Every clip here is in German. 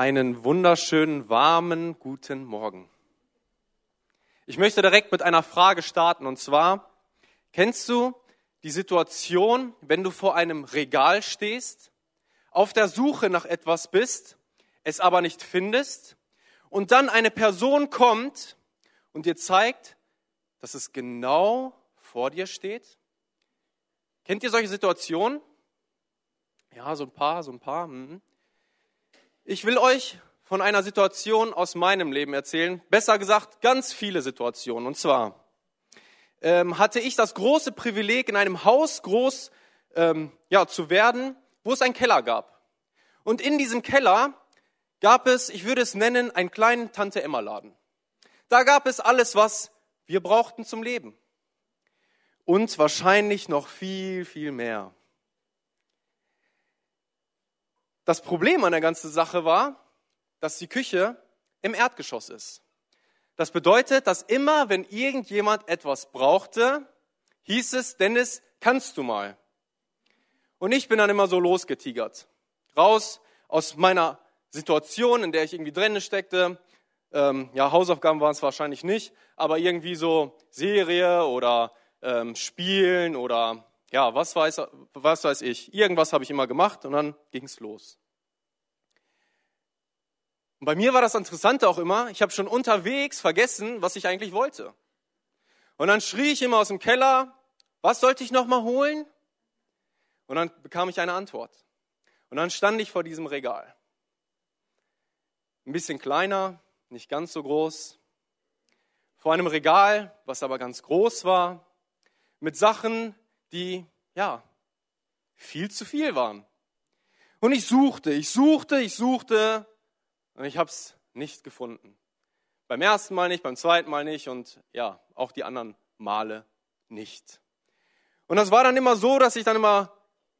Einen wunderschönen, warmen, guten Morgen. Ich möchte direkt mit einer Frage starten und zwar, kennst du die Situation, wenn du vor einem Regal stehst, auf der Suche nach etwas bist, es aber nicht findest und dann eine Person kommt und dir zeigt, dass es genau vor dir steht? Kennt ihr solche Situationen? Ja, so ein paar, so ein paar. Mhm. Ich will euch von einer Situation aus meinem Leben erzählen. Besser gesagt, ganz viele Situationen. Und zwar ähm, hatte ich das große Privileg, in einem Haus groß ähm, ja, zu werden, wo es einen Keller gab. Und in diesem Keller gab es, ich würde es nennen, einen kleinen Tante-Emma-Laden. Da gab es alles, was wir brauchten zum Leben. Und wahrscheinlich noch viel, viel mehr. Das Problem an der ganzen Sache war, dass die Küche im Erdgeschoss ist. Das bedeutet, dass immer, wenn irgendjemand etwas brauchte, hieß es, Dennis, kannst du mal? Und ich bin dann immer so losgetigert. Raus aus meiner Situation, in der ich irgendwie drin steckte. Ähm, ja, Hausaufgaben waren es wahrscheinlich nicht, aber irgendwie so Serie oder ähm, Spielen oder ja, was weiß, was weiß ich. Irgendwas habe ich immer gemacht und dann ging es los. Und bei mir war das Interessante auch immer, ich habe schon unterwegs vergessen, was ich eigentlich wollte. Und dann schrie ich immer aus dem Keller, was sollte ich noch mal holen? Und dann bekam ich eine Antwort. Und dann stand ich vor diesem Regal. Ein bisschen kleiner, nicht ganz so groß. Vor einem Regal, was aber ganz groß war, mit Sachen, die, ja, viel zu viel waren. Und ich suchte, ich suchte, ich suchte und ich habe es nicht gefunden. Beim ersten Mal nicht, beim zweiten Mal nicht und ja, auch die anderen Male nicht. Und das war dann immer so, dass ich dann immer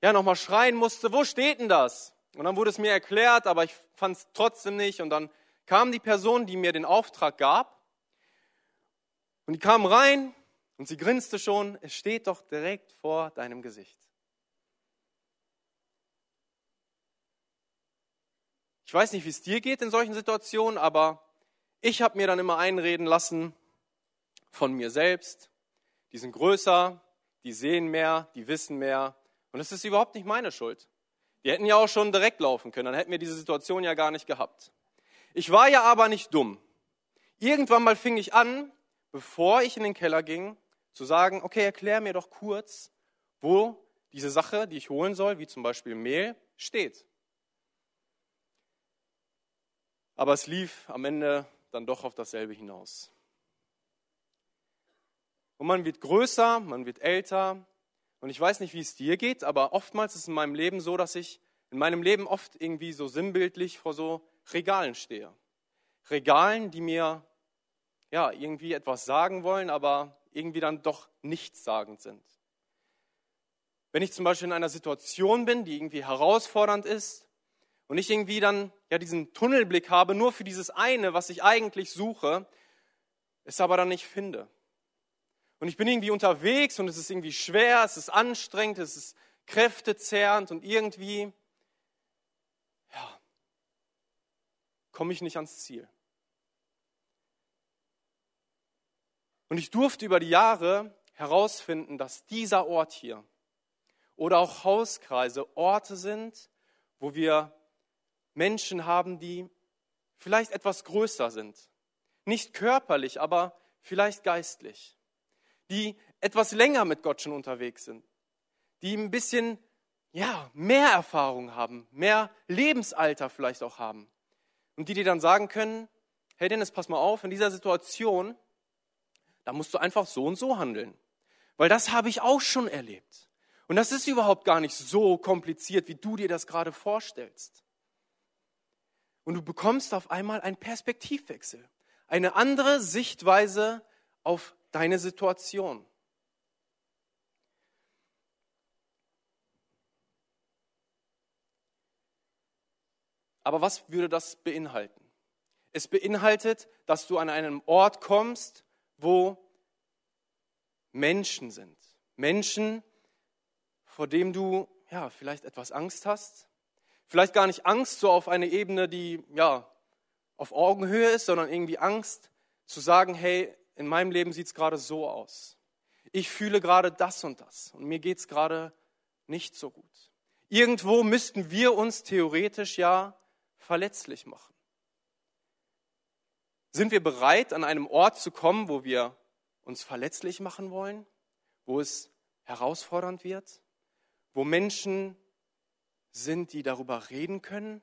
ja nochmal schreien musste, wo steht denn das? Und dann wurde es mir erklärt, aber ich fand es trotzdem nicht. Und dann kam die Person, die mir den Auftrag gab, und die kam rein und sie grinste schon, es steht doch direkt vor deinem Gesicht. Ich weiß nicht, wie es dir geht in solchen Situationen, aber ich habe mir dann immer einreden lassen von mir selbst, die sind größer, die sehen mehr, die wissen mehr. Und es ist überhaupt nicht meine Schuld. Die hätten ja auch schon direkt laufen können, dann hätten wir diese Situation ja gar nicht gehabt. Ich war ja aber nicht dumm. Irgendwann mal fing ich an, bevor ich in den Keller ging, zu sagen, okay, erklär mir doch kurz, wo diese Sache, die ich holen soll, wie zum Beispiel Mehl, steht. Aber es lief am Ende dann doch auf dasselbe hinaus. Und man wird größer, man wird älter. Und ich weiß nicht, wie es dir geht, aber oftmals ist es in meinem Leben so, dass ich in meinem Leben oft irgendwie so sinnbildlich vor so Regalen stehe. Regalen, die mir ja irgendwie etwas sagen wollen, aber irgendwie dann doch nichtssagend sind. Wenn ich zum Beispiel in einer Situation bin, die irgendwie herausfordernd ist, und ich irgendwie dann ja diesen Tunnelblick habe, nur für dieses eine, was ich eigentlich suche, es aber dann nicht finde. Und ich bin irgendwie unterwegs und es ist irgendwie schwer, es ist anstrengend, es ist kräftezehrend und irgendwie, ja, komme ich nicht ans Ziel. Und ich durfte über die Jahre herausfinden, dass dieser Ort hier oder auch Hauskreise Orte sind, wo wir Menschen haben, die vielleicht etwas größer sind. Nicht körperlich, aber vielleicht geistlich. Die etwas länger mit Gott schon unterwegs sind. Die ein bisschen, ja, mehr Erfahrung haben, mehr Lebensalter vielleicht auch haben. Und die dir dann sagen können, hey Dennis, pass mal auf, in dieser Situation, da musst du einfach so und so handeln. Weil das habe ich auch schon erlebt. Und das ist überhaupt gar nicht so kompliziert, wie du dir das gerade vorstellst. Und du bekommst auf einmal einen Perspektivwechsel, eine andere Sichtweise auf deine Situation. Aber was würde das beinhalten? Es beinhaltet, dass du an einen Ort kommst, wo Menschen sind. Menschen, vor dem du ja vielleicht etwas Angst hast, Vielleicht gar nicht Angst so auf eine Ebene, die ja auf Augenhöhe ist, sondern irgendwie Angst zu sagen, hey, in meinem Leben sieht es gerade so aus. Ich fühle gerade das und das und mir geht es gerade nicht so gut. Irgendwo müssten wir uns theoretisch ja verletzlich machen. Sind wir bereit, an einem Ort zu kommen, wo wir uns verletzlich machen wollen, wo es herausfordernd wird, wo Menschen sind, die darüber reden können?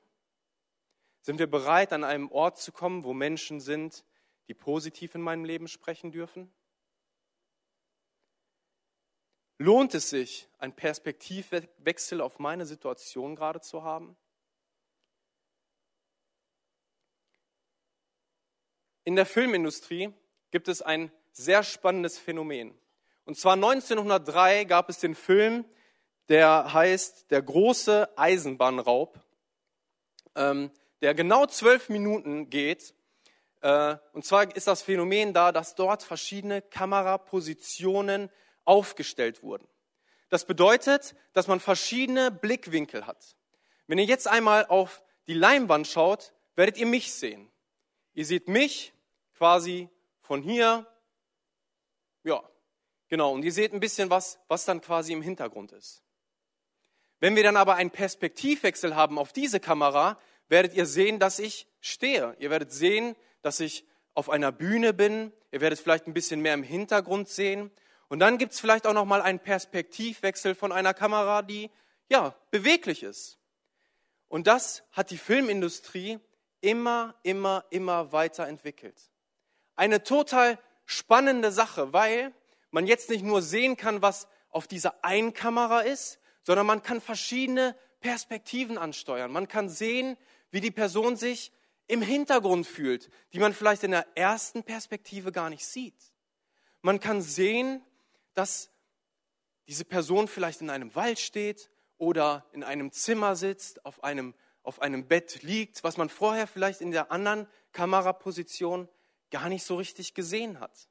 Sind wir bereit, an einem Ort zu kommen, wo Menschen sind, die positiv in meinem Leben sprechen dürfen? Lohnt es sich, einen Perspektivwechsel auf meine Situation gerade zu haben? In der Filmindustrie gibt es ein sehr spannendes Phänomen. Und zwar 1903 gab es den Film, der heißt Der große Eisenbahnraub, ähm, der genau zwölf Minuten geht. Äh, und zwar ist das Phänomen da, dass dort verschiedene Kamerapositionen aufgestellt wurden. Das bedeutet, dass man verschiedene Blickwinkel hat. Wenn ihr jetzt einmal auf die Leinwand schaut, werdet ihr mich sehen. Ihr seht mich quasi von hier, ja, genau, und ihr seht ein bisschen was, was dann quasi im Hintergrund ist. Wenn wir dann aber einen Perspektivwechsel haben auf diese Kamera, werdet ihr sehen, dass ich stehe. Ihr werdet sehen, dass ich auf einer Bühne bin. Ihr werdet vielleicht ein bisschen mehr im Hintergrund sehen. Und dann gibt es vielleicht auch noch mal einen Perspektivwechsel von einer Kamera, die ja beweglich ist. Und das hat die Filmindustrie immer, immer, immer weiterentwickelt. Eine total spannende Sache, weil man jetzt nicht nur sehen kann, was auf dieser einen Kamera ist, sondern man kann verschiedene Perspektiven ansteuern. Man kann sehen, wie die Person sich im Hintergrund fühlt, die man vielleicht in der ersten Perspektive gar nicht sieht. Man kann sehen, dass diese Person vielleicht in einem Wald steht oder in einem Zimmer sitzt, auf einem, auf einem Bett liegt, was man vorher vielleicht in der anderen Kameraposition gar nicht so richtig gesehen hat.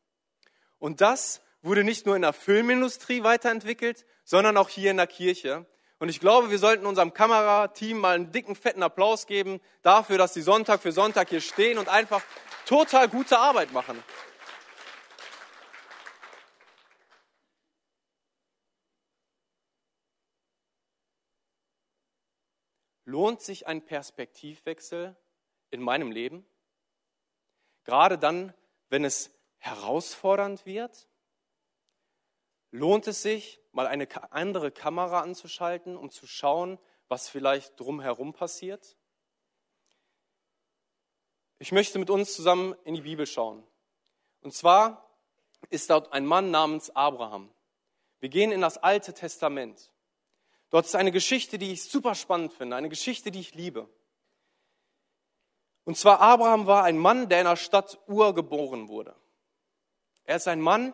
Und das wurde nicht nur in der Filmindustrie weiterentwickelt, sondern auch hier in der Kirche. Und ich glaube, wir sollten unserem Kamerateam mal einen dicken, fetten Applaus geben dafür, dass sie Sonntag für Sonntag hier stehen und einfach total gute Arbeit machen. Lohnt sich ein Perspektivwechsel in meinem Leben? Gerade dann, wenn es herausfordernd wird? Lohnt es sich, mal eine andere Kamera anzuschalten, um zu schauen, was vielleicht drumherum passiert? Ich möchte mit uns zusammen in die Bibel schauen. Und zwar ist dort ein Mann namens Abraham. Wir gehen in das Alte Testament. Dort ist eine Geschichte, die ich super spannend finde, eine Geschichte, die ich liebe. Und zwar Abraham war ein Mann, der in der Stadt Ur geboren wurde. Er ist ein Mann,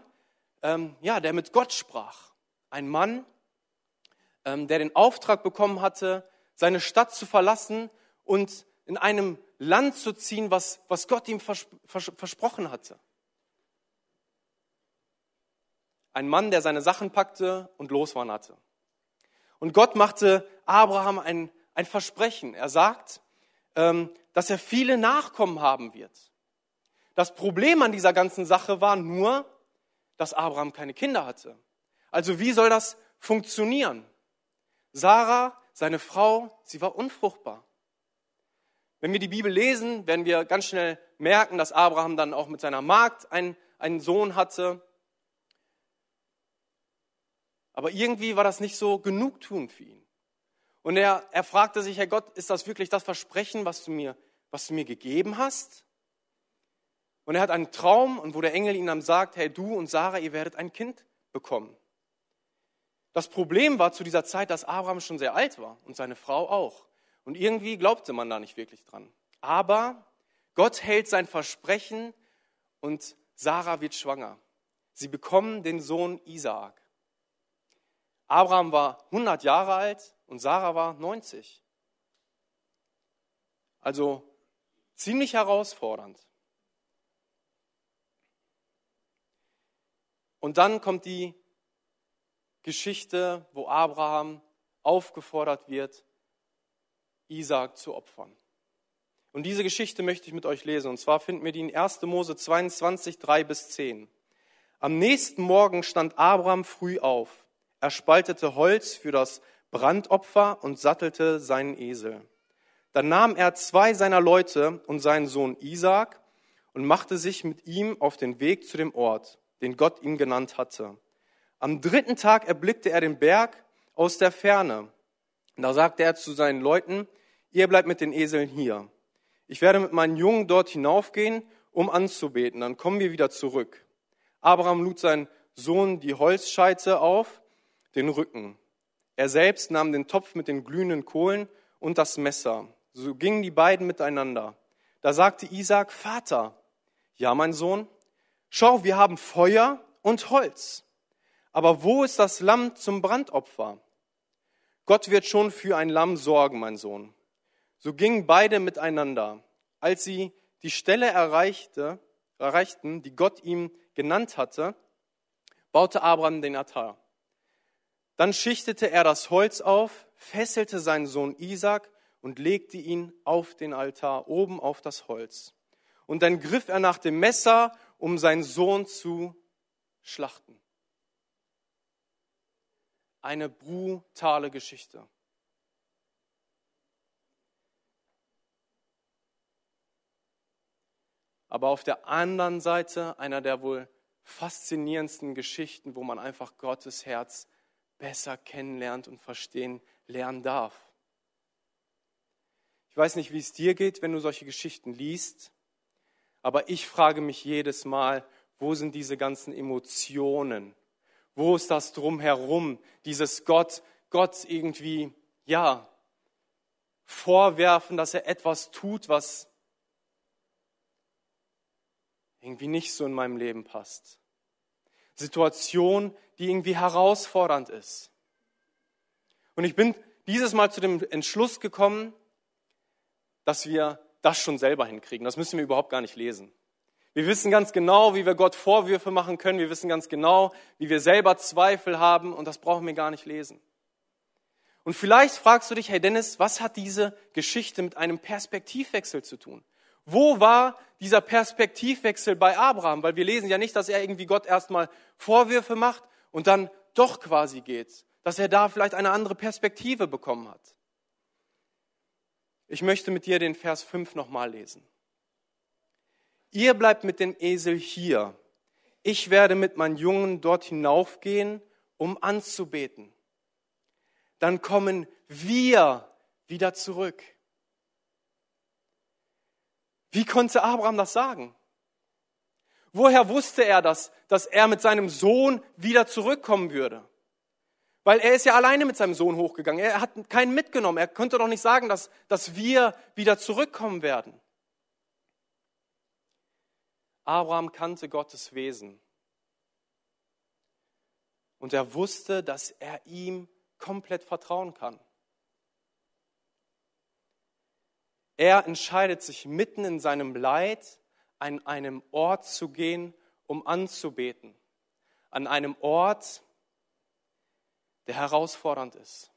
ähm, ja, der mit Gott sprach. Ein Mann, ähm, der den Auftrag bekommen hatte, seine Stadt zu verlassen und in einem Land zu ziehen, was, was Gott ihm vers vers versprochen hatte. Ein Mann, der seine Sachen packte und loswanderte. Und Gott machte Abraham ein, ein Versprechen. Er sagt, ähm, dass er viele Nachkommen haben wird. Das Problem an dieser ganzen Sache war nur, dass Abraham keine Kinder hatte. Also wie soll das funktionieren? Sarah, seine Frau, sie war unfruchtbar. Wenn wir die Bibel lesen, werden wir ganz schnell merken, dass Abraham dann auch mit seiner Magd einen, einen Sohn hatte. Aber irgendwie war das nicht so genugtuend für ihn. Und er, er fragte sich, Herr Gott, ist das wirklich das Versprechen, was du, mir, was du mir gegeben hast? Und er hat einen Traum und wo der Engel ihm dann sagt, hey, du und Sarah, ihr werdet ein Kind bekommen. Das Problem war zu dieser Zeit, dass Abraham schon sehr alt war und seine Frau auch. Und irgendwie glaubte man da nicht wirklich dran. Aber Gott hält sein Versprechen und Sarah wird schwanger. Sie bekommen den Sohn Isaak. Abraham war 100 Jahre alt und Sarah war 90. Also ziemlich herausfordernd. Und dann kommt die Geschichte, wo Abraham aufgefordert wird, Isaak zu opfern. Und diese Geschichte möchte ich mit euch lesen. Und zwar finden wir die in 1. Mose 22, 3 bis 10. Am nächsten Morgen stand Abraham früh auf. Er spaltete Holz für das Brandopfer und sattelte seinen Esel. Dann nahm er zwei seiner Leute und seinen Sohn Isaak und machte sich mit ihm auf den Weg zu dem Ort, den Gott ihm genannt hatte. Am dritten Tag erblickte er den Berg aus der Ferne. Da sagte er zu seinen Leuten, ihr bleibt mit den Eseln hier. Ich werde mit meinen Jungen dort hinaufgehen, um anzubeten. Dann kommen wir wieder zurück. Abraham lud seinen Sohn die Holzscheite auf, den Rücken. Er selbst nahm den Topf mit den glühenden Kohlen und das Messer. So gingen die beiden miteinander. Da sagte Isaac, Vater, ja, mein Sohn, schau, wir haben Feuer und Holz. Aber wo ist das Lamm zum Brandopfer? Gott wird schon für ein Lamm sorgen, mein Sohn. So gingen beide miteinander. Als sie die Stelle erreichte, erreichten, die Gott ihm genannt hatte, baute Abraham den Altar. Dann schichtete er das Holz auf, fesselte seinen Sohn Isaac und legte ihn auf den Altar, oben auf das Holz. Und dann griff er nach dem Messer, um seinen Sohn zu schlachten. Eine brutale Geschichte. aber auf der anderen Seite einer der wohl faszinierendsten Geschichten, wo man einfach Gottes Herz besser kennenlernt und verstehen lernen darf. Ich weiß nicht, wie es dir geht, wenn du solche Geschichten liest, aber ich frage mich jedes Mal, wo sind diese ganzen Emotionen? Wo ist das drumherum? Dieses Gott, Gott irgendwie, ja, vorwerfen, dass er etwas tut, was irgendwie nicht so in meinem Leben passt. Situation, die irgendwie herausfordernd ist. Und ich bin dieses Mal zu dem Entschluss gekommen, dass wir das schon selber hinkriegen. Das müssen wir überhaupt gar nicht lesen. Wir wissen ganz genau, wie wir Gott Vorwürfe machen können. Wir wissen ganz genau, wie wir selber Zweifel haben und das brauchen wir gar nicht lesen. Und vielleicht fragst du dich, hey Dennis, was hat diese Geschichte mit einem Perspektivwechsel zu tun? Wo war dieser Perspektivwechsel bei Abraham? Weil wir lesen ja nicht, dass er irgendwie Gott erstmal Vorwürfe macht und dann doch quasi geht, dass er da vielleicht eine andere Perspektive bekommen hat. Ich möchte mit dir den Vers 5 nochmal lesen. Ihr bleibt mit dem Esel hier. Ich werde mit meinen Jungen dort hinaufgehen, um anzubeten. Dann kommen wir wieder zurück. Wie konnte Abraham das sagen? Woher wusste er das, dass er mit seinem Sohn wieder zurückkommen würde? Weil er ist ja alleine mit seinem Sohn hochgegangen. Er hat keinen mitgenommen. Er konnte doch nicht sagen, dass, dass wir wieder zurückkommen werden. Abraham kannte Gottes Wesen. Und er wusste, dass er ihm komplett vertrauen kann. Er entscheidet sich mitten in seinem Leid an einem Ort zu gehen, um anzubeten. An einem Ort, der herausfordernd ist.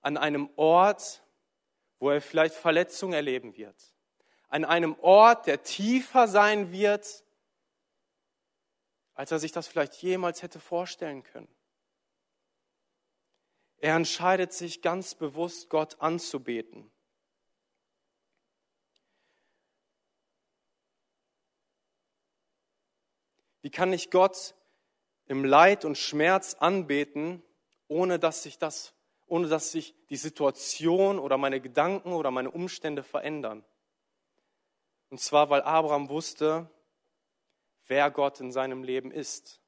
An einem Ort, wo er vielleicht Verletzungen erleben wird. An einem Ort, der tiefer sein wird, als er sich das vielleicht jemals hätte vorstellen können. Er entscheidet sich ganz bewusst, Gott anzubeten. Wie kann ich Gott im Leid und Schmerz anbeten, ohne dass sich das, ohne dass sich die Situation oder meine Gedanken oder meine Umstände verändern? Und zwar, weil Abraham wusste, wer Gott in seinem Leben ist.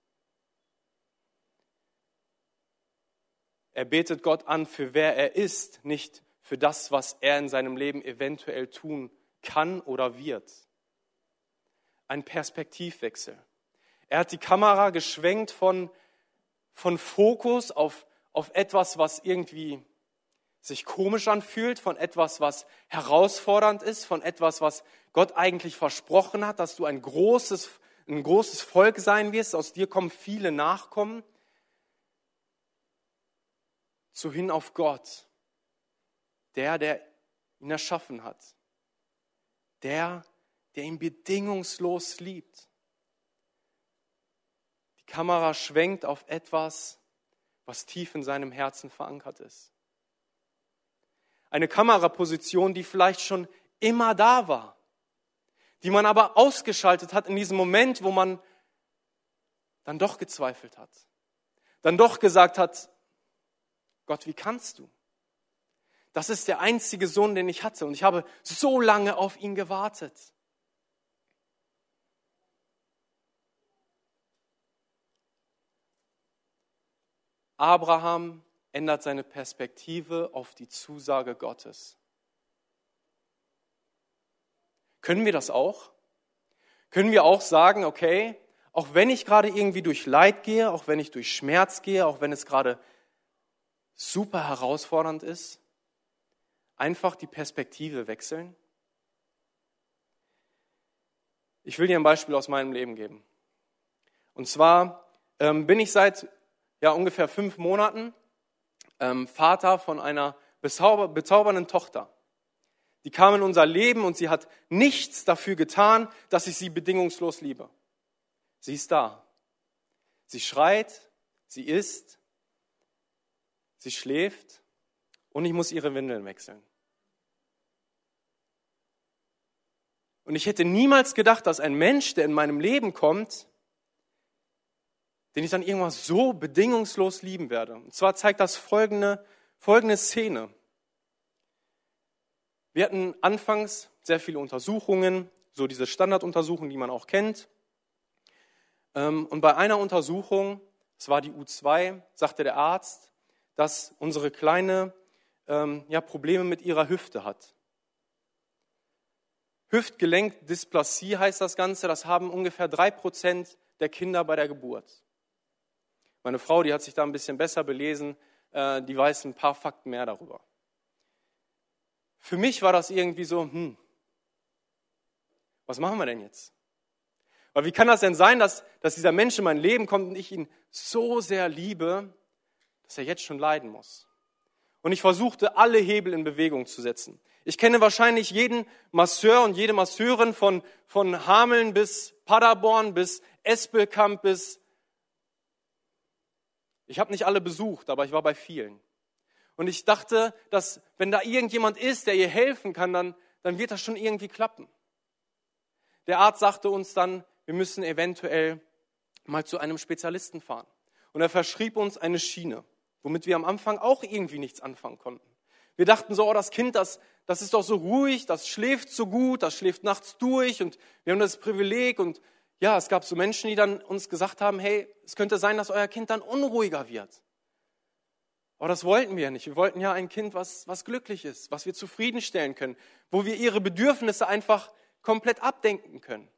Er betet Gott an für wer er ist, nicht für das, was er in seinem Leben eventuell tun kann oder wird. Ein Perspektivwechsel. Er hat die Kamera geschwenkt von, von Fokus auf, auf etwas, was irgendwie sich komisch anfühlt, von etwas, was herausfordernd ist, von etwas, was Gott eigentlich versprochen hat, dass du ein großes, ein großes Volk sein wirst, aus dir kommen viele Nachkommen, zu hin auf Gott, der, der ihn erschaffen hat. Der, der ihn bedingungslos liebt. Die Kamera schwenkt auf etwas, was tief in seinem Herzen verankert ist. Eine Kameraposition, die vielleicht schon immer da war, die man aber ausgeschaltet hat in diesem Moment, wo man dann doch gezweifelt hat, dann doch gesagt hat, Gott, wie kannst du? Das ist der einzige Sohn, den ich hatte und ich habe so lange auf ihn gewartet. Abraham ändert seine Perspektive auf die Zusage Gottes. Können wir das auch? Können wir auch sagen, okay, auch wenn ich gerade irgendwie durch Leid gehe, auch wenn ich durch Schmerz gehe, auch wenn es gerade super herausfordernd ist, einfach die Perspektive wechseln? Ich will dir ein Beispiel aus meinem Leben geben. Und zwar ähm, bin ich seit ja, ungefähr fünf Monaten ähm, Vater von einer bezauber bezaubernden Tochter. Die kam in unser Leben und sie hat nichts dafür getan, dass ich sie bedingungslos liebe. Sie ist da. Sie schreit, sie isst, sie schläft und ich muss ihre Windeln wechseln. Und ich hätte niemals gedacht, dass ein Mensch, der in meinem Leben kommt, den ich dann irgendwann so bedingungslos lieben werde. Und zwar zeigt das folgende, folgende Szene. Wir hatten anfangs sehr viele Untersuchungen, so diese Standarduntersuchungen, die man auch kennt. Ähm, und bei einer Untersuchung, es war die U2, sagte der Arzt, dass unsere Kleine ähm, ja, Probleme mit ihrer Hüfte hat. Hüftgelenkdysplasie heißt das Ganze, das haben ungefähr drei Prozent der Kinder bei der Geburt. Meine Frau, die hat sich da ein bisschen besser belesen, äh, die weiß ein paar Fakten mehr darüber. Für mich war das irgendwie so, hm, was machen wir denn jetzt? Weil wie kann das denn sein, dass, dass dieser Mensch in mein Leben kommt und ich ihn so sehr liebe, dass er jetzt schon leiden muss? Und ich versuchte, alle Hebel in Bewegung zu setzen. Ich kenne wahrscheinlich jeden Masseur und jede Masseurin von, von Hameln bis Paderborn bis Espelkamp bis ich habe nicht alle besucht, aber ich war bei vielen. Und ich dachte, dass wenn da irgendjemand ist, der ihr helfen kann, dann, dann wird das schon irgendwie klappen. Der Arzt sagte uns dann, wir müssen eventuell mal zu einem Spezialisten fahren. Und er verschrieb uns eine Schiene, womit wir am Anfang auch irgendwie nichts anfangen konnten. Wir dachten so, oh, das Kind, das, das ist doch so ruhig, das schläft so gut, das schläft nachts durch und wir haben das Privileg und ja, es gab so Menschen, die dann uns gesagt haben, hey, es könnte sein, dass euer Kind dann unruhiger wird. Aber das wollten wir nicht. Wir wollten ja ein Kind, was, was glücklich ist, was wir zufriedenstellen können, wo wir ihre Bedürfnisse einfach komplett abdenken können.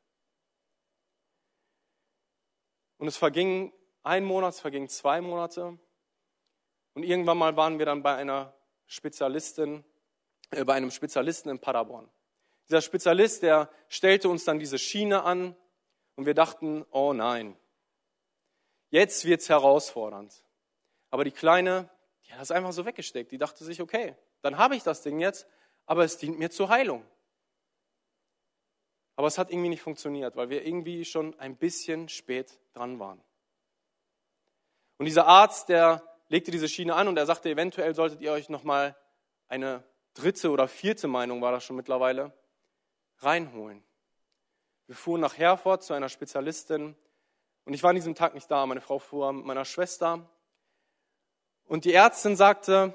Und es verging ein Monat, es vergingen zwei Monate. Und irgendwann mal waren wir dann bei einer Spezialistin, äh, bei einem Spezialisten in Paderborn. Dieser Spezialist, der stellte uns dann diese Schiene an und wir dachten, oh nein, jetzt wird's herausfordernd. Aber die Kleine, die hat das einfach so weggesteckt. Die dachte sich, okay, dann habe ich das Ding jetzt, aber es dient mir zur Heilung. Aber es hat irgendwie nicht funktioniert, weil wir irgendwie schon ein bisschen spät dran waren. Und dieser Arzt, der legte diese Schiene an und er sagte, eventuell solltet ihr euch nochmal eine dritte oder vierte Meinung, war das schon mittlerweile, reinholen. Wir fuhren nach Herford zu einer Spezialistin und ich war an diesem Tag nicht da. Meine Frau fuhr mit meiner Schwester und die Ärztin sagte,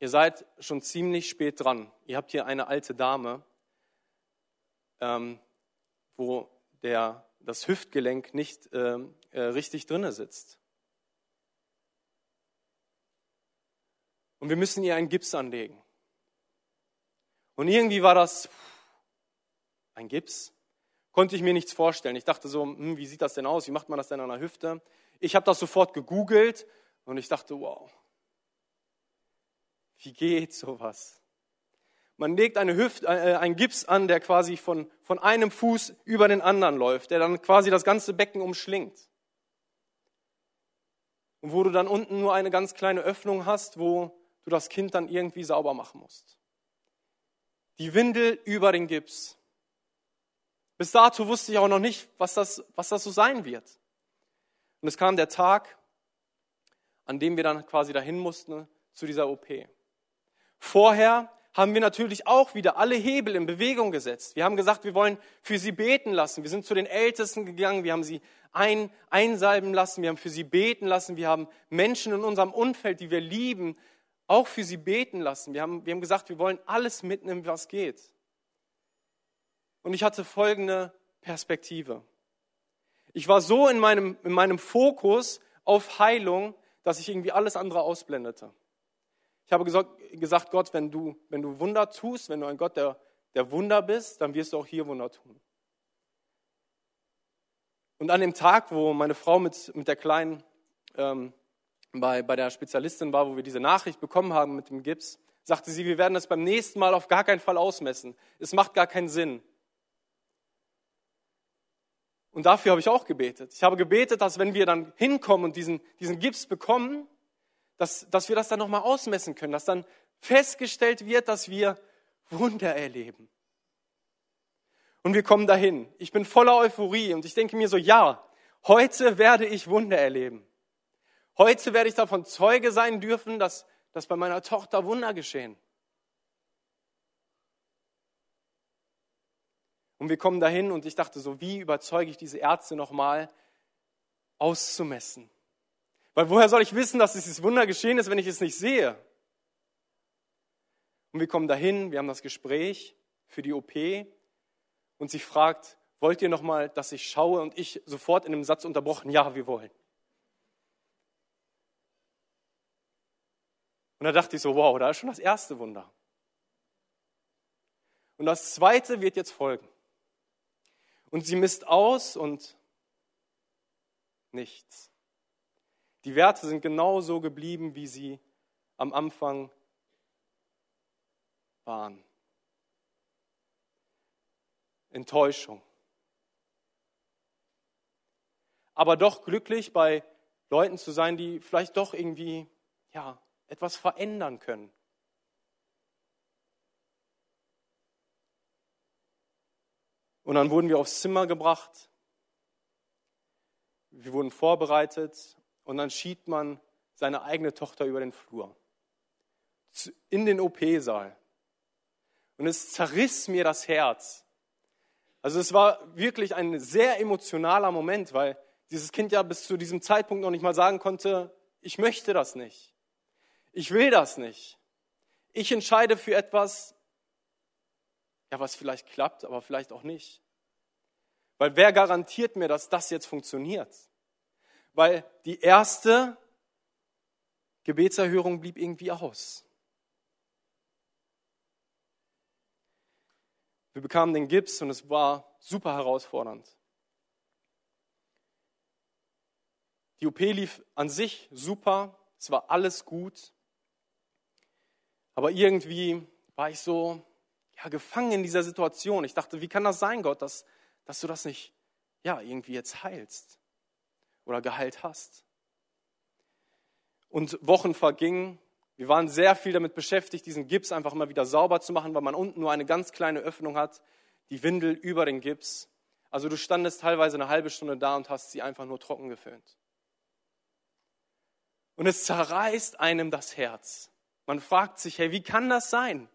ihr seid schon ziemlich spät dran. Ihr habt hier eine alte Dame, ähm, wo der, das Hüftgelenk nicht ähm, äh, richtig drinne sitzt. Und wir müssen ihr einen Gips anlegen. Und irgendwie war das, ein Gips? Konnte ich mir nichts vorstellen. Ich dachte so, hm, wie sieht das denn aus? Wie macht man das denn an der Hüfte? Ich habe das sofort gegoogelt und ich dachte, wow, wie geht sowas? Man legt eine Hüft, äh, einen Gips an, der quasi von, von einem Fuß über den anderen läuft, der dann quasi das ganze Becken umschlingt. Und wo du dann unten nur eine ganz kleine Öffnung hast, wo, du das Kind dann irgendwie sauber machen musst. Die Windel über den Gips. Bis dato wusste ich auch noch nicht, was das, was das so sein wird. Und es kam der Tag, an dem wir dann quasi dahin mussten zu dieser OP. Vorher haben wir natürlich auch wieder alle Hebel in Bewegung gesetzt. Wir haben gesagt, wir wollen für sie beten lassen. Wir sind zu den Ältesten gegangen, wir haben sie ein, einsalben lassen, wir haben für sie beten lassen, wir haben Menschen in unserem Umfeld, die wir lieben, auch für sie beten lassen. Wir haben, wir haben gesagt, wir wollen alles mitnehmen, was geht. Und ich hatte folgende Perspektive. Ich war so in meinem, in meinem Fokus auf Heilung, dass ich irgendwie alles andere ausblendete. Ich habe gesagt, Gott, wenn du, wenn du Wunder tust, wenn du ein Gott der, der Wunder bist, dann wirst du auch hier Wunder tun. Und an dem Tag, wo meine Frau mit, mit der Kleinen ähm, bei, bei der Spezialistin war, wo wir diese Nachricht bekommen haben mit dem Gips, sagte sie, wir werden das beim nächsten Mal auf gar keinen Fall ausmessen. Es macht gar keinen Sinn. Und dafür habe ich auch gebetet. Ich habe gebetet, dass wenn wir dann hinkommen und diesen, diesen Gips bekommen, dass, dass wir das dann nochmal ausmessen können, dass dann festgestellt wird, dass wir Wunder erleben. Und wir kommen dahin. Ich bin voller Euphorie und ich denke mir so, ja, heute werde ich Wunder erleben. Heute werde ich davon Zeuge sein dürfen, dass, dass bei meiner Tochter Wunder geschehen. Und wir kommen dahin und ich dachte so, wie überzeuge ich diese Ärzte nochmal auszumessen? Weil woher soll ich wissen, dass dieses Wunder geschehen ist, wenn ich es nicht sehe? Und wir kommen dahin, wir haben das Gespräch für die OP und sie fragt, wollt ihr nochmal, dass ich schaue? Und ich sofort in einem Satz unterbrochen, ja, wir wollen. Und da dachte ich so, wow, da ist schon das erste Wunder. Und das zweite wird jetzt folgen. Und sie misst aus und nichts. Die Werte sind genauso geblieben, wie sie am Anfang waren. Enttäuschung. Aber doch glücklich bei Leuten zu sein, die vielleicht doch irgendwie ja, etwas verändern können. Und dann wurden wir aufs Zimmer gebracht. Wir wurden vorbereitet und dann schied man seine eigene Tochter über den Flur in den OP-Saal. Und es zerriss mir das Herz. Also es war wirklich ein sehr emotionaler Moment, weil dieses Kind ja bis zu diesem Zeitpunkt noch nicht mal sagen konnte, ich möchte das nicht. Ich will das nicht. Ich entscheide für etwas, ja, was vielleicht klappt, aber vielleicht auch nicht. Weil wer garantiert mir, dass das jetzt funktioniert? Weil die erste Gebetserhörung blieb irgendwie aus. Wir bekamen den Gips und es war super herausfordernd. Die OP lief an sich super, es war alles gut, aber irgendwie war ich so ja, gefangen in dieser Situation. Ich dachte, wie kann das sein, Gott, dass, dass du das nicht ja, irgendwie jetzt heilst oder geheilt hast? Und Wochen vergingen. Wir waren sehr viel damit beschäftigt, diesen Gips einfach mal wieder sauber zu machen, weil man unten nur eine ganz kleine Öffnung hat, die Windel über den Gips. Also du standest teilweise eine halbe Stunde da und hast sie einfach nur trocken geföhnt. Und es zerreißt einem das Herz. Man fragt sich, hey, wie kann das sein?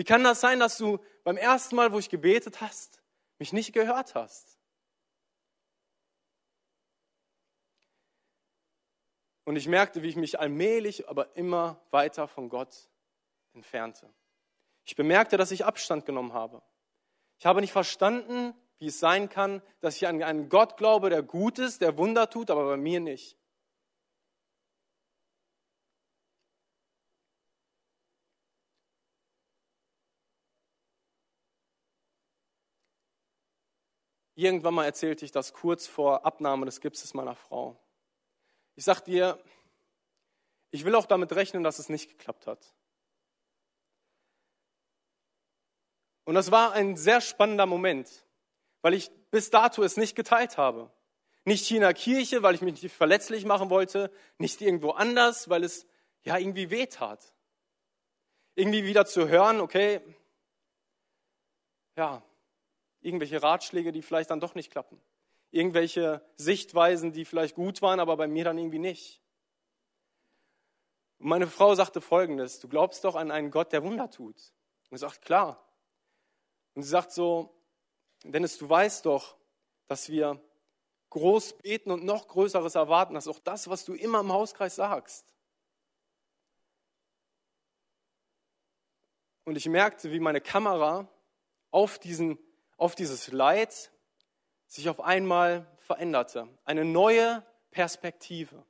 Wie kann das sein, dass du beim ersten Mal, wo ich gebetet hast, mich nicht gehört hast? Und ich merkte, wie ich mich allmählich, aber immer weiter von Gott entfernte. Ich bemerkte, dass ich Abstand genommen habe. Ich habe nicht verstanden, wie es sein kann, dass ich an einen Gott glaube, der gut ist, der Wunder tut, aber bei mir nicht. Irgendwann mal erzählte ich das kurz vor Abnahme des Gipses meiner Frau. Ich sag dir, ich will auch damit rechnen, dass es nicht geklappt hat. Und das war ein sehr spannender Moment, weil ich bis dato es nicht geteilt habe. Nicht hier in der Kirche, weil ich mich nicht verletzlich machen wollte, nicht irgendwo anders, weil es ja irgendwie weh tat. irgendwie wieder zu hören, okay, ja, irgendwelche Ratschläge, die vielleicht dann doch nicht klappen. Irgendwelche Sichtweisen, die vielleicht gut waren, aber bei mir dann irgendwie nicht. Und meine Frau sagte folgendes, du glaubst doch an einen Gott, der Wunder tut. Und ich sagte, klar. Und sie sagt so, Dennis, du weißt doch, dass wir groß beten und noch Größeres erwarten. Ist auch das, was du immer im Hauskreis sagst. Und ich merkte, wie meine Kamera auf, diesen, auf dieses Leid sich auf einmal veränderte. Eine neue Perspektive.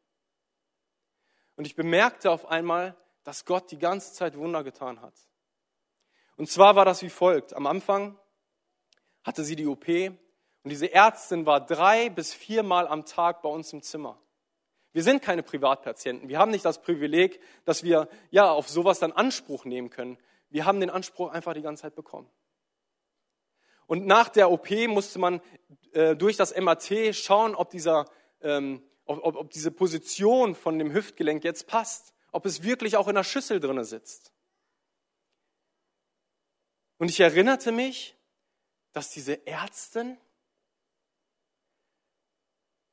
Und ich bemerkte auf einmal, dass Gott die ganze Zeit Wunder getan hat. Und zwar war das wie folgt. Am Anfang hatte sie die OP und diese Ärztin war drei bis viermal am Tag bei uns im Zimmer. Wir sind keine Privatpatienten. Wir haben nicht das Privileg, dass wir ja auf sowas dann Anspruch nehmen können. Wir haben den Anspruch einfach die ganze Zeit bekommen. Und nach der OP musste man äh, durch das MAT schauen, ob dieser ähm, ob, ob diese Position von dem Hüftgelenk jetzt passt, ob es wirklich auch in der Schüssel drinne sitzt. Und ich erinnerte mich, dass diese Ärztin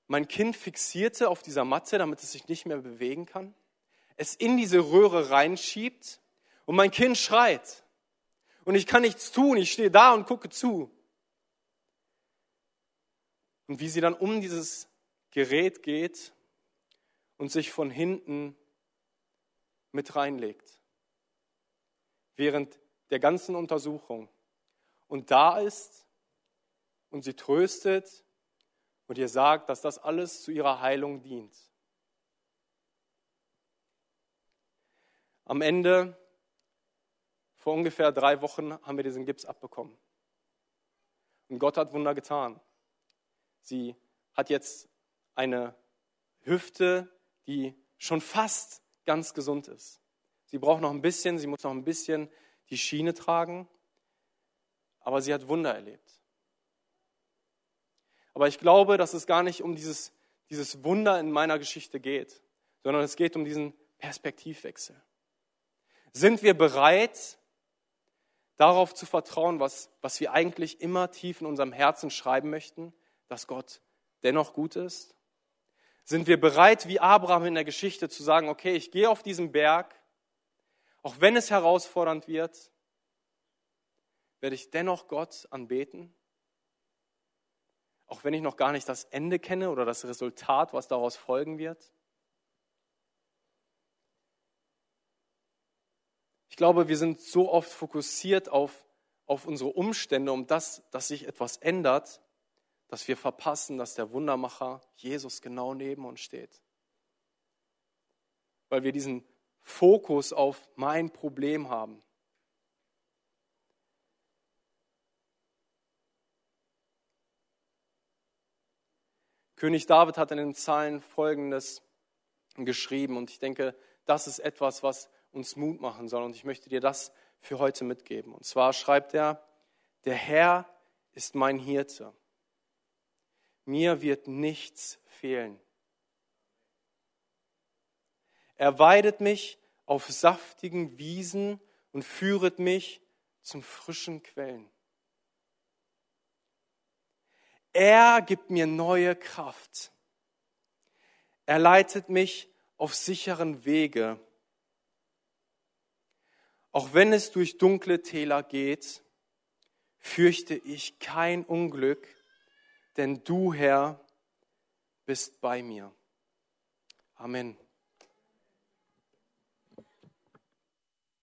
mein Kind fixierte auf dieser Matte, damit es sich nicht mehr bewegen kann, es in diese Röhre reinschiebt und mein Kind schreit. Und ich kann nichts tun, ich stehe da und gucke zu. Und wie sie dann um dieses Gerät geht und sich von hinten mit reinlegt. Während der ganzen Untersuchung. Und da ist und sie tröstet und ihr sagt, dass das alles zu ihrer Heilung dient. Am Ende, vor ungefähr drei Wochen, haben wir diesen Gips abbekommen. Und Gott hat Wunder getan. Sie hat jetzt eine Hüfte, die schon fast ganz gesund ist. Sie braucht noch ein bisschen, sie muss noch ein bisschen die Schiene tragen, aber sie hat Wunder erlebt. Aber ich glaube, dass es gar nicht um dieses, dieses Wunder in meiner Geschichte geht, sondern es geht um diesen Perspektivwechsel. Sind wir bereit, darauf zu vertrauen, was, was wir eigentlich immer tief in unserem Herzen schreiben möchten, dass Gott dennoch gut ist? Sind wir bereit, wie Abraham in der Geschichte, zu sagen, okay, ich gehe auf diesen Berg, auch wenn es herausfordernd wird, werde ich dennoch Gott anbeten? Auch wenn ich noch gar nicht das Ende kenne oder das Resultat, was daraus folgen wird? Ich glaube, wir sind so oft fokussiert auf, auf unsere Umstände, um das, dass sich etwas ändert, dass wir verpassen, dass der Wundermacher Jesus genau neben uns steht. Weil wir diesen Fokus auf mein Problem haben. König David hat in den Zahlen Folgendes geschrieben und ich denke, das ist etwas, was uns Mut machen soll und ich möchte dir das für heute mitgeben. Und zwar schreibt er, der Herr ist mein Hirte mir wird nichts fehlen. Er weidet mich auf saftigen Wiesen und führet mich zum frischen Quellen. Er gibt mir neue Kraft. Er leitet mich auf sicheren Wege. Auch wenn es durch dunkle Täler geht, fürchte ich kein Unglück, denn du, Herr, bist bei mir. Amen.